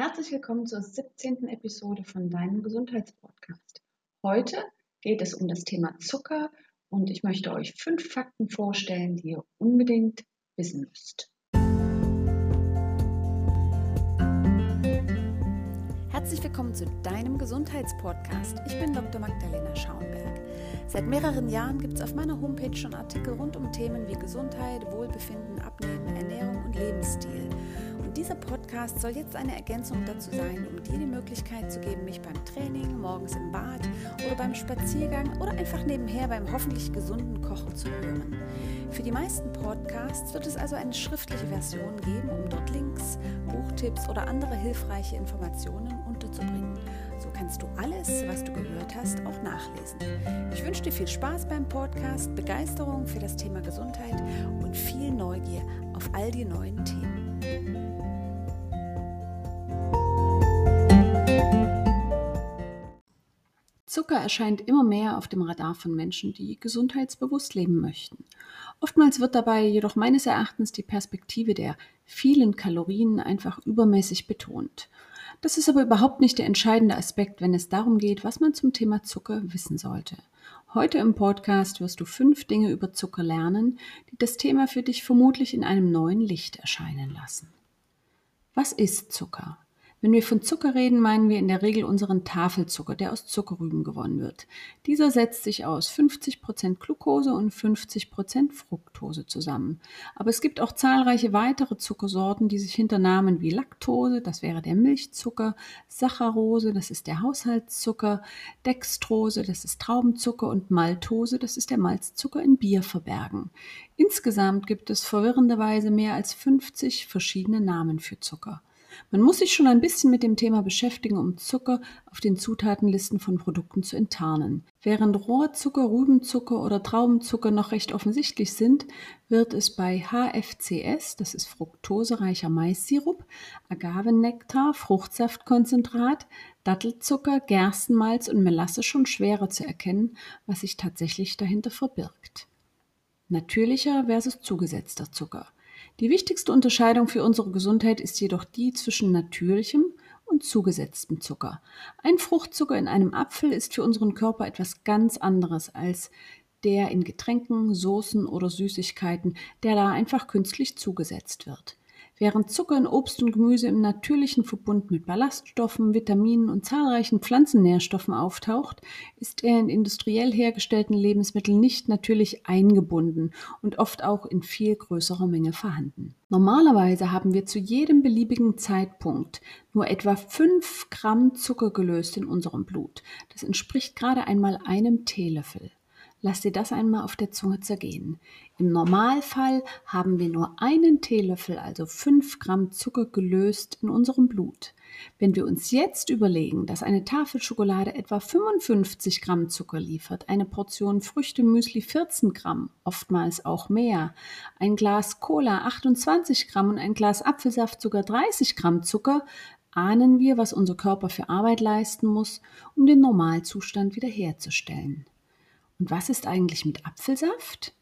Herzlich willkommen zur 17. Episode von deinem Gesundheitspodcast. Heute geht es um das Thema Zucker und ich möchte euch fünf Fakten vorstellen, die ihr unbedingt wissen müsst. Herzlich willkommen zu deinem Gesundheitspodcast. Ich bin Dr. Magdalena Schaumberg. Seit mehreren Jahren gibt es auf meiner Homepage schon Artikel rund um Themen wie Gesundheit, Wohlbefinden, Abnehmen, Ernährung und Lebensstil. Und dieser Podcast soll jetzt eine Ergänzung dazu sein, um dir die Möglichkeit zu geben, mich beim Training, morgens im Bad oder beim Spaziergang oder einfach nebenher beim hoffentlich gesunden Kochen zu hören. Für die meisten Podcasts wird es also eine schriftliche Version geben, um dort Links, Buchtipps oder andere hilfreiche Informationen unterzubringen. So kannst du alles, was du gehört hast, auch nachlesen. Ich wünsche dir viel Spaß beim Podcast, Begeisterung für das Thema Gesundheit und viel Neugier auf all die neuen Themen. Zucker erscheint immer mehr auf dem Radar von Menschen, die gesundheitsbewusst leben möchten. Oftmals wird dabei jedoch meines Erachtens die Perspektive der vielen Kalorien einfach übermäßig betont. Das ist aber überhaupt nicht der entscheidende Aspekt, wenn es darum geht, was man zum Thema Zucker wissen sollte. Heute im Podcast wirst du fünf Dinge über Zucker lernen, die das Thema für dich vermutlich in einem neuen Licht erscheinen lassen. Was ist Zucker? Wenn wir von Zucker reden, meinen wir in der Regel unseren Tafelzucker, der aus Zuckerrüben gewonnen wird. Dieser setzt sich aus 50% Glucose und 50% Fructose zusammen. Aber es gibt auch zahlreiche weitere Zuckersorten, die sich hinter Namen wie Laktose, das wäre der Milchzucker, Saccharose, das ist der Haushaltszucker, Dextrose, das ist Traubenzucker und Maltose, das ist der Malzzucker in Bier verbergen. Insgesamt gibt es verwirrenderweise mehr als 50 verschiedene Namen für Zucker. Man muss sich schon ein bisschen mit dem Thema beschäftigen, um Zucker auf den Zutatenlisten von Produkten zu enttarnen. Während Rohrzucker, Rübenzucker oder Traubenzucker noch recht offensichtlich sind, wird es bei HFCS, das ist fruktosereicher Maissirup, Agavenektar, Fruchtsaftkonzentrat, Dattelzucker, Gerstenmalz und Melasse schon schwerer zu erkennen, was sich tatsächlich dahinter verbirgt. Natürlicher versus zugesetzter Zucker. Die wichtigste Unterscheidung für unsere Gesundheit ist jedoch die zwischen natürlichem und zugesetztem Zucker. Ein Fruchtzucker in einem Apfel ist für unseren Körper etwas ganz anderes als der in Getränken, Soßen oder Süßigkeiten, der da einfach künstlich zugesetzt wird. Während Zucker in Obst und Gemüse im natürlichen Verbund mit Ballaststoffen, Vitaminen und zahlreichen Pflanzennährstoffen auftaucht, ist er in industriell hergestellten Lebensmitteln nicht natürlich eingebunden und oft auch in viel größerer Menge vorhanden. Normalerweise haben wir zu jedem beliebigen Zeitpunkt nur etwa 5 Gramm Zucker gelöst in unserem Blut. Das entspricht gerade einmal einem Teelöffel. Lass dir das einmal auf der Zunge zergehen. Im Normalfall haben wir nur einen Teelöffel, also 5 Gramm Zucker gelöst in unserem Blut. Wenn wir uns jetzt überlegen, dass eine Tafel Schokolade etwa 55 Gramm Zucker liefert, eine Portion Früchtemüsli 14 Gramm, oftmals auch mehr, ein Glas Cola 28 Gramm und ein Glas Apfelsaft sogar 30 Gramm Zucker, ahnen wir, was unser Körper für Arbeit leisten muss, um den Normalzustand wiederherzustellen. Und was ist eigentlich mit Apfelsaft?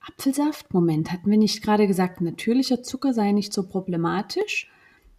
Apfelsaft? Moment, hatten wir nicht gerade gesagt, natürlicher Zucker sei nicht so problematisch?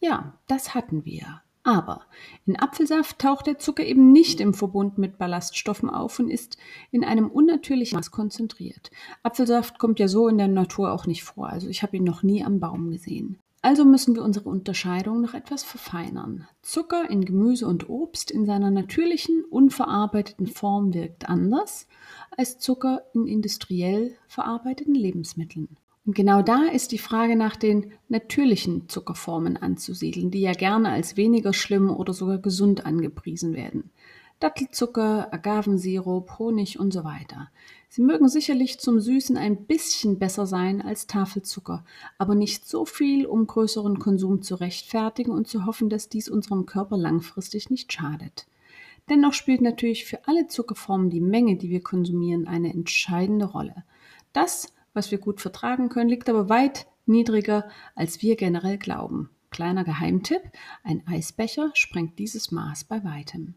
Ja, das hatten wir. Aber in Apfelsaft taucht der Zucker eben nicht im Verbund mit Ballaststoffen auf und ist in einem unnatürlichen Maß konzentriert. Apfelsaft kommt ja so in der Natur auch nicht vor, also ich habe ihn noch nie am Baum gesehen. Also müssen wir unsere Unterscheidung noch etwas verfeinern. Zucker in Gemüse und Obst in seiner natürlichen, unverarbeiteten Form wirkt anders als Zucker in industriell verarbeiteten Lebensmitteln. Und genau da ist die Frage nach den natürlichen Zuckerformen anzusiedeln, die ja gerne als weniger schlimm oder sogar gesund angepriesen werden. Dattelzucker, Agavensirup, Honig und so weiter. Sie mögen sicherlich zum Süßen ein bisschen besser sein als Tafelzucker, aber nicht so viel, um größeren Konsum zu rechtfertigen und zu hoffen, dass dies unserem Körper langfristig nicht schadet. Dennoch spielt natürlich für alle Zuckerformen die Menge, die wir konsumieren, eine entscheidende Rolle. Das, was wir gut vertragen können, liegt aber weit niedriger, als wir generell glauben. Kleiner Geheimtipp, ein Eisbecher sprengt dieses Maß bei weitem.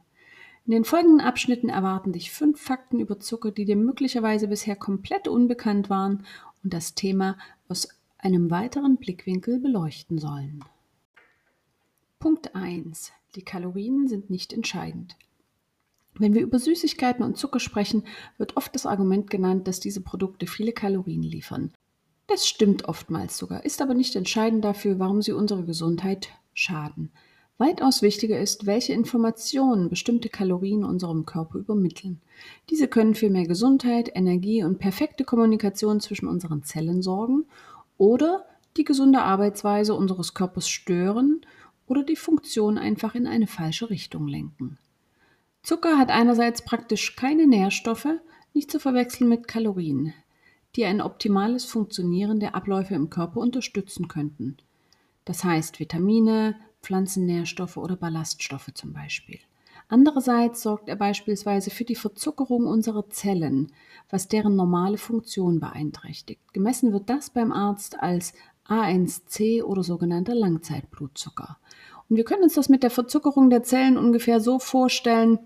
In den folgenden Abschnitten erwarten dich fünf Fakten über Zucker, die dir möglicherweise bisher komplett unbekannt waren und das Thema aus einem weiteren Blickwinkel beleuchten sollen. Punkt 1. Die Kalorien sind nicht entscheidend. Wenn wir über Süßigkeiten und Zucker sprechen, wird oft das Argument genannt, dass diese Produkte viele Kalorien liefern. Das stimmt oftmals sogar, ist aber nicht entscheidend dafür, warum sie unserer Gesundheit schaden. Weitaus wichtiger ist, welche Informationen bestimmte Kalorien unserem Körper übermitteln. Diese können für mehr Gesundheit, Energie und perfekte Kommunikation zwischen unseren Zellen sorgen oder die gesunde Arbeitsweise unseres Körpers stören oder die Funktion einfach in eine falsche Richtung lenken. Zucker hat einerseits praktisch keine Nährstoffe, nicht zu verwechseln mit Kalorien, die ein optimales Funktionieren der Abläufe im Körper unterstützen könnten. Das heißt Vitamine, Pflanzennährstoffe oder Ballaststoffe zum Beispiel. Andererseits sorgt er beispielsweise für die Verzuckerung unserer Zellen, was deren normale Funktion beeinträchtigt. Gemessen wird das beim Arzt als A1C oder sogenannter Langzeitblutzucker. Und wir können uns das mit der Verzuckerung der Zellen ungefähr so vorstellen,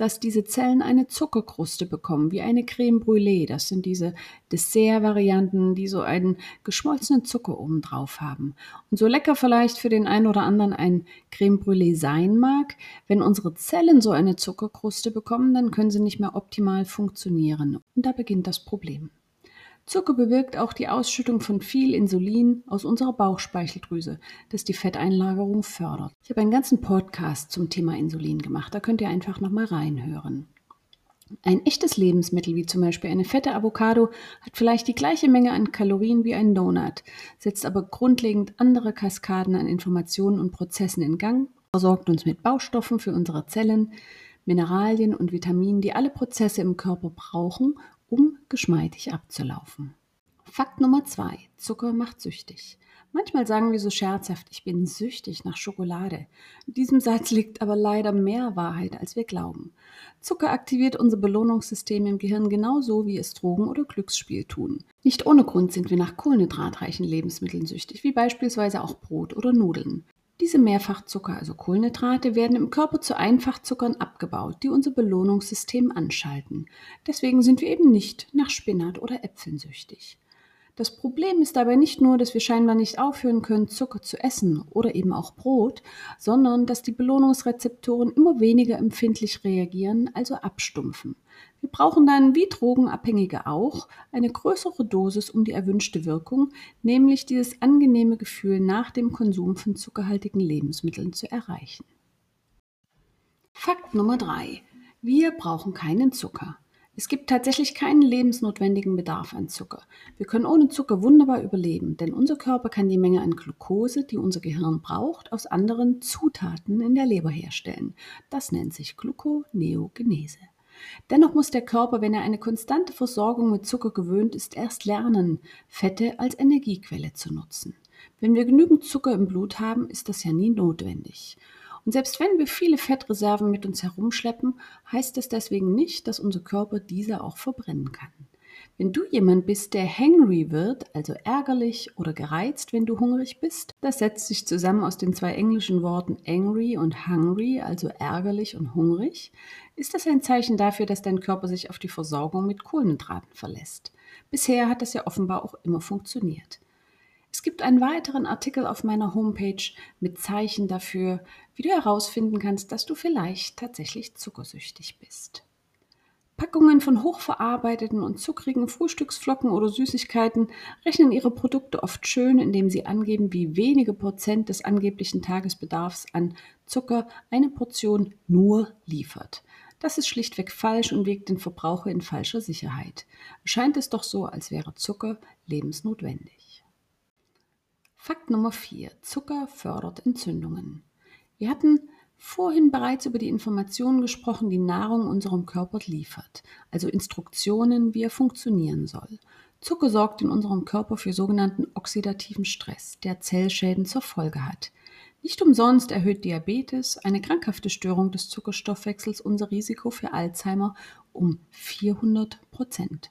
dass diese Zellen eine Zuckerkruste bekommen, wie eine Creme Brûlée. Das sind diese Dessert-Varianten, die so einen geschmolzenen Zucker oben drauf haben. Und so lecker vielleicht für den einen oder anderen ein Creme Brûlée sein mag, wenn unsere Zellen so eine Zuckerkruste bekommen, dann können sie nicht mehr optimal funktionieren. Und da beginnt das Problem. Zucker bewirkt auch die Ausschüttung von viel Insulin aus unserer Bauchspeicheldrüse, das die Fetteinlagerung fördert. Ich habe einen ganzen Podcast zum Thema Insulin gemacht, da könnt ihr einfach nochmal reinhören. Ein echtes Lebensmittel wie zum Beispiel eine fette Avocado hat vielleicht die gleiche Menge an Kalorien wie ein Donut, setzt aber grundlegend andere Kaskaden an Informationen und Prozessen in Gang, versorgt uns mit Baustoffen für unsere Zellen, Mineralien und Vitaminen, die alle Prozesse im Körper brauchen, um geschmeidig abzulaufen. Fakt Nummer zwei: Zucker macht süchtig. Manchmal sagen wir so scherzhaft, ich bin süchtig nach Schokolade. In diesem Satz liegt aber leider mehr Wahrheit, als wir glauben. Zucker aktiviert unser Belohnungssystem im Gehirn genauso, wie es Drogen oder Glücksspiel tun. Nicht ohne Grund sind wir nach kohlenhydratreichen Lebensmitteln süchtig, wie beispielsweise auch Brot oder Nudeln. Diese Mehrfachzucker, also Kohlenhydrate, werden im Körper zu Einfachzuckern abgebaut, die unser Belohnungssystem anschalten. Deswegen sind wir eben nicht nach Spinat oder Äpfeln süchtig. Das Problem ist dabei nicht nur, dass wir scheinbar nicht aufhören können, Zucker zu essen oder eben auch Brot, sondern dass die Belohnungsrezeptoren immer weniger empfindlich reagieren, also abstumpfen. Wir brauchen dann, wie Drogenabhängige auch, eine größere Dosis um die erwünschte Wirkung, nämlich dieses angenehme Gefühl nach dem Konsum von zuckerhaltigen Lebensmitteln zu erreichen. Fakt Nummer 3. Wir brauchen keinen Zucker. Es gibt tatsächlich keinen lebensnotwendigen Bedarf an Zucker. Wir können ohne Zucker wunderbar überleben, denn unser Körper kann die Menge an Glucose, die unser Gehirn braucht, aus anderen Zutaten in der Leber herstellen. Das nennt sich Gluconeogenese. Dennoch muss der Körper, wenn er eine konstante Versorgung mit Zucker gewöhnt ist, erst lernen, Fette als Energiequelle zu nutzen. Wenn wir genügend Zucker im Blut haben, ist das ja nie notwendig. Und selbst wenn wir viele Fettreserven mit uns herumschleppen, heißt das deswegen nicht, dass unser Körper diese auch verbrennen kann. Wenn du jemand bist, der hangry wird, also ärgerlich oder gereizt, wenn du hungrig bist, das setzt sich zusammen aus den zwei englischen Worten angry und hungry, also ärgerlich und hungrig, ist das ein Zeichen dafür, dass dein Körper sich auf die Versorgung mit Kohlenhydraten verlässt. Bisher hat das ja offenbar auch immer funktioniert. Es gibt einen weiteren Artikel auf meiner Homepage mit Zeichen dafür, wie du herausfinden kannst, dass du vielleicht tatsächlich zuckersüchtig bist. Packungen von hochverarbeiteten und zuckrigen Frühstücksflocken oder Süßigkeiten rechnen ihre Produkte oft schön, indem sie angeben, wie wenige Prozent des angeblichen Tagesbedarfs an Zucker eine Portion nur liefert. Das ist schlichtweg falsch und wiegt den Verbraucher in falscher Sicherheit. Scheint es doch so, als wäre Zucker lebensnotwendig. Fakt Nummer 4. Zucker fördert Entzündungen. Wir hatten vorhin bereits über die Informationen gesprochen, die Nahrung unserem Körper liefert, also Instruktionen, wie er funktionieren soll. Zucker sorgt in unserem Körper für sogenannten oxidativen Stress, der Zellschäden zur Folge hat. Nicht umsonst erhöht Diabetes, eine krankhafte Störung des Zuckerstoffwechsels, unser Risiko für Alzheimer um 400 Prozent.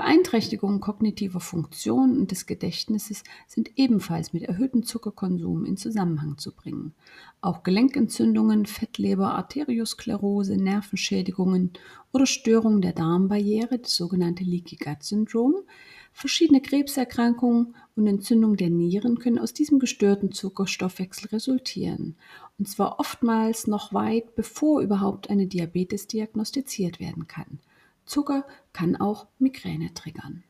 Beeinträchtigungen kognitiver Funktion und des Gedächtnisses sind ebenfalls mit erhöhtem Zuckerkonsum in Zusammenhang zu bringen. Auch Gelenkentzündungen, Fettleber, Arteriosklerose, Nervenschädigungen oder Störungen der Darmbarriere, das sogenannte Leaky Gut Syndrom, verschiedene Krebserkrankungen und Entzündung der Nieren können aus diesem gestörten Zuckerstoffwechsel resultieren. Und zwar oftmals noch weit bevor überhaupt eine Diabetes diagnostiziert werden kann. Zucker kann auch Migräne triggern.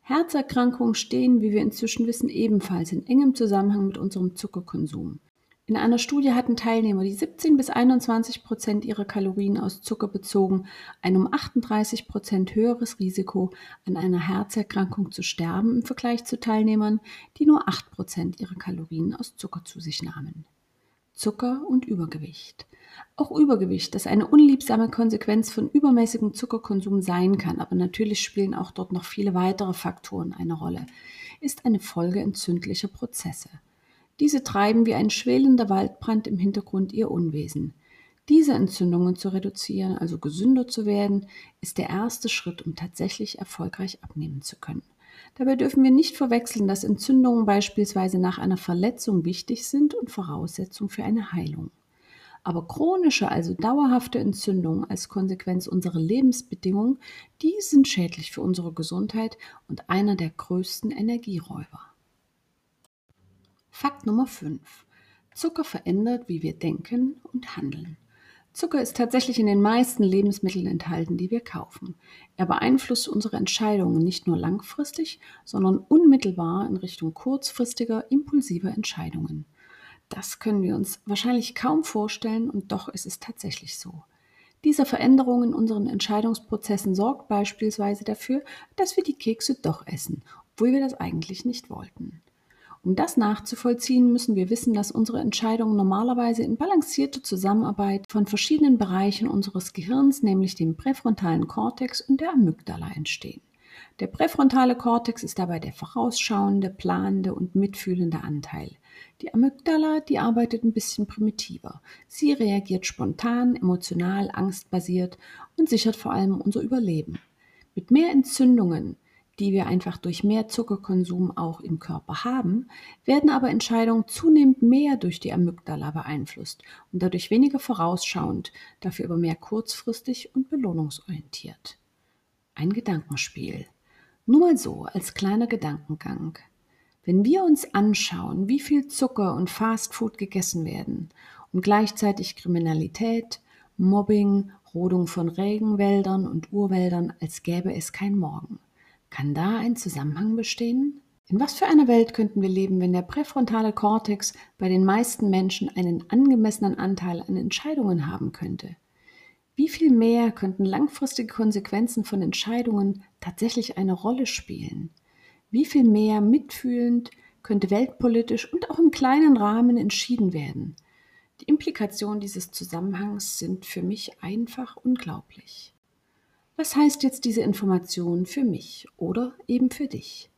Herzerkrankungen stehen, wie wir inzwischen wissen, ebenfalls in engem Zusammenhang mit unserem Zuckerkonsum. In einer Studie hatten Teilnehmer, die 17 bis 21 Prozent ihrer Kalorien aus Zucker bezogen, ein um 38 Prozent höheres Risiko, an einer Herzerkrankung zu sterben im Vergleich zu Teilnehmern, die nur 8 Prozent ihrer Kalorien aus Zucker zu sich nahmen. Zucker und Übergewicht. Auch Übergewicht, das eine unliebsame Konsequenz von übermäßigem Zuckerkonsum sein kann, aber natürlich spielen auch dort noch viele weitere Faktoren eine Rolle, ist eine Folge entzündlicher Prozesse. Diese treiben wie ein schwelender Waldbrand im Hintergrund ihr Unwesen. Diese Entzündungen zu reduzieren, also gesünder zu werden, ist der erste Schritt, um tatsächlich erfolgreich abnehmen zu können. Dabei dürfen wir nicht verwechseln, dass Entzündungen beispielsweise nach einer Verletzung wichtig sind und Voraussetzung für eine Heilung. Aber chronische, also dauerhafte Entzündungen als Konsequenz unserer Lebensbedingungen, die sind schädlich für unsere Gesundheit und einer der größten Energieräuber. Fakt Nummer 5. Zucker verändert, wie wir denken und handeln. Zucker ist tatsächlich in den meisten Lebensmitteln enthalten, die wir kaufen. Er beeinflusst unsere Entscheidungen nicht nur langfristig, sondern unmittelbar in Richtung kurzfristiger, impulsiver Entscheidungen. Das können wir uns wahrscheinlich kaum vorstellen und doch ist es tatsächlich so. Diese Veränderung in unseren Entscheidungsprozessen sorgt beispielsweise dafür, dass wir die Kekse doch essen, obwohl wir das eigentlich nicht wollten. Um das nachzuvollziehen, müssen wir wissen, dass unsere Entscheidungen normalerweise in balancierter Zusammenarbeit von verschiedenen Bereichen unseres Gehirns, nämlich dem präfrontalen Kortex und der Amygdala entstehen. Der präfrontale Kortex ist dabei der vorausschauende, planende und mitfühlende Anteil. Die Amygdala, die arbeitet ein bisschen primitiver. Sie reagiert spontan, emotional, angstbasiert und sichert vor allem unser Überleben. Mit mehr Entzündungen, die wir einfach durch mehr Zuckerkonsum auch im Körper haben, werden aber Entscheidungen zunehmend mehr durch die Amygdala beeinflusst und dadurch weniger vorausschauend, dafür aber mehr kurzfristig und belohnungsorientiert. Ein Gedankenspiel. Nur mal so als kleiner Gedankengang. Wenn wir uns anschauen, wie viel Zucker und Fastfood gegessen werden und gleichzeitig Kriminalität, Mobbing, Rodung von Regenwäldern und Urwäldern, als gäbe es kein Morgen. Kann da ein Zusammenhang bestehen? In was für einer Welt könnten wir leben, wenn der präfrontale Kortex bei den meisten Menschen einen angemessenen Anteil an Entscheidungen haben könnte? Wie viel mehr könnten langfristige Konsequenzen von Entscheidungen tatsächlich eine Rolle spielen? Wie viel mehr mitfühlend könnte weltpolitisch und auch im kleinen Rahmen entschieden werden? Die Implikationen dieses Zusammenhangs sind für mich einfach unglaublich. Was heißt jetzt diese Information für mich oder eben für dich?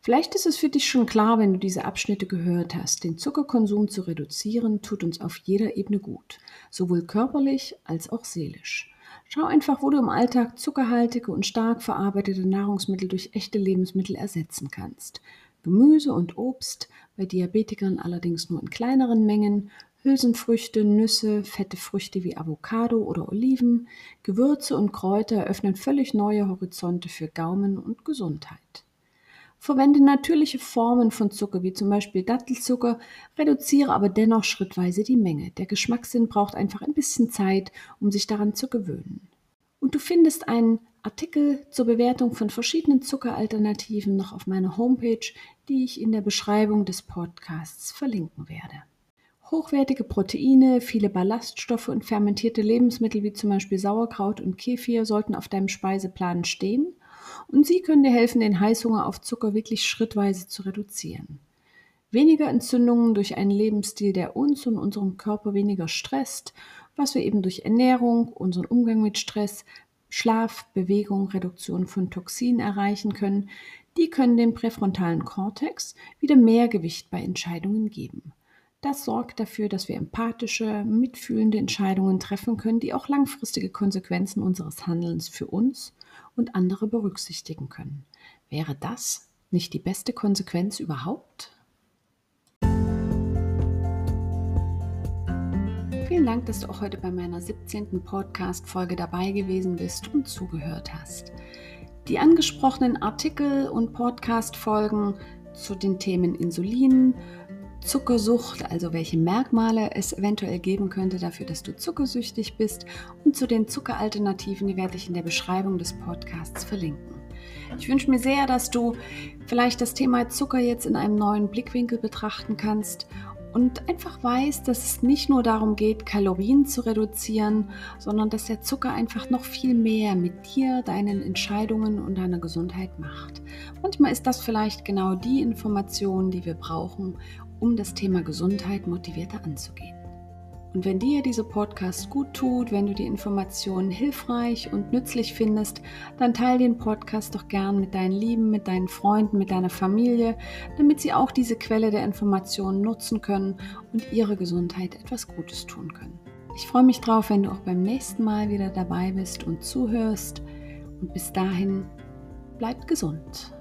Vielleicht ist es für dich schon klar, wenn du diese Abschnitte gehört hast. Den Zuckerkonsum zu reduzieren tut uns auf jeder Ebene gut, sowohl körperlich als auch seelisch. Schau einfach, wo du im Alltag zuckerhaltige und stark verarbeitete Nahrungsmittel durch echte Lebensmittel ersetzen kannst. Gemüse und Obst, bei Diabetikern allerdings nur in kleineren Mengen, Hülsenfrüchte, Nüsse, fette Früchte wie Avocado oder Oliven, Gewürze und Kräuter eröffnen völlig neue Horizonte für Gaumen und Gesundheit. Verwende natürliche Formen von Zucker, wie zum Beispiel Dattelzucker, reduziere aber dennoch schrittweise die Menge. Der Geschmackssinn braucht einfach ein bisschen Zeit, um sich daran zu gewöhnen. Und du findest einen Artikel zur Bewertung von verschiedenen Zuckeralternativen noch auf meiner Homepage, die ich in der Beschreibung des Podcasts verlinken werde. Hochwertige Proteine, viele Ballaststoffe und fermentierte Lebensmittel wie zum Beispiel Sauerkraut und Kefir sollten auf deinem Speiseplan stehen und sie können dir helfen, den Heißhunger auf Zucker wirklich schrittweise zu reduzieren. Weniger Entzündungen durch einen Lebensstil, der uns und unserem Körper weniger stresst, was wir eben durch Ernährung, unseren Umgang mit Stress, Schlaf, Bewegung, Reduktion von Toxinen erreichen können, die können dem präfrontalen Kortex wieder mehr Gewicht bei Entscheidungen geben. Das sorgt dafür, dass wir empathische, mitfühlende Entscheidungen treffen können, die auch langfristige Konsequenzen unseres Handelns für uns und andere berücksichtigen können. Wäre das nicht die beste Konsequenz überhaupt? Vielen Dank, dass du auch heute bei meiner 17. Podcast-Folge dabei gewesen bist und zugehört hast. Die angesprochenen Artikel und Podcast-Folgen zu den Themen Insulin, Zuckersucht, also welche Merkmale es eventuell geben könnte dafür, dass du zuckersüchtig bist und zu den Zuckeralternativen, die werde ich in der Beschreibung des Podcasts verlinken. Ich wünsche mir sehr, dass du vielleicht das Thema Zucker jetzt in einem neuen Blickwinkel betrachten kannst und einfach weißt, dass es nicht nur darum geht, Kalorien zu reduzieren, sondern dass der Zucker einfach noch viel mehr mit dir, deinen Entscheidungen und deiner Gesundheit macht. Manchmal ist das vielleicht genau die Information, die wir brauchen, um das Thema Gesundheit motivierter anzugehen. Und wenn dir dieser Podcast gut tut, wenn du die Informationen hilfreich und nützlich findest, dann teile den Podcast doch gern mit deinen Lieben, mit deinen Freunden, mit deiner Familie, damit sie auch diese Quelle der Informationen nutzen können und ihre Gesundheit etwas Gutes tun können. Ich freue mich drauf, wenn du auch beim nächsten Mal wieder dabei bist und zuhörst. Und bis dahin, bleibt gesund.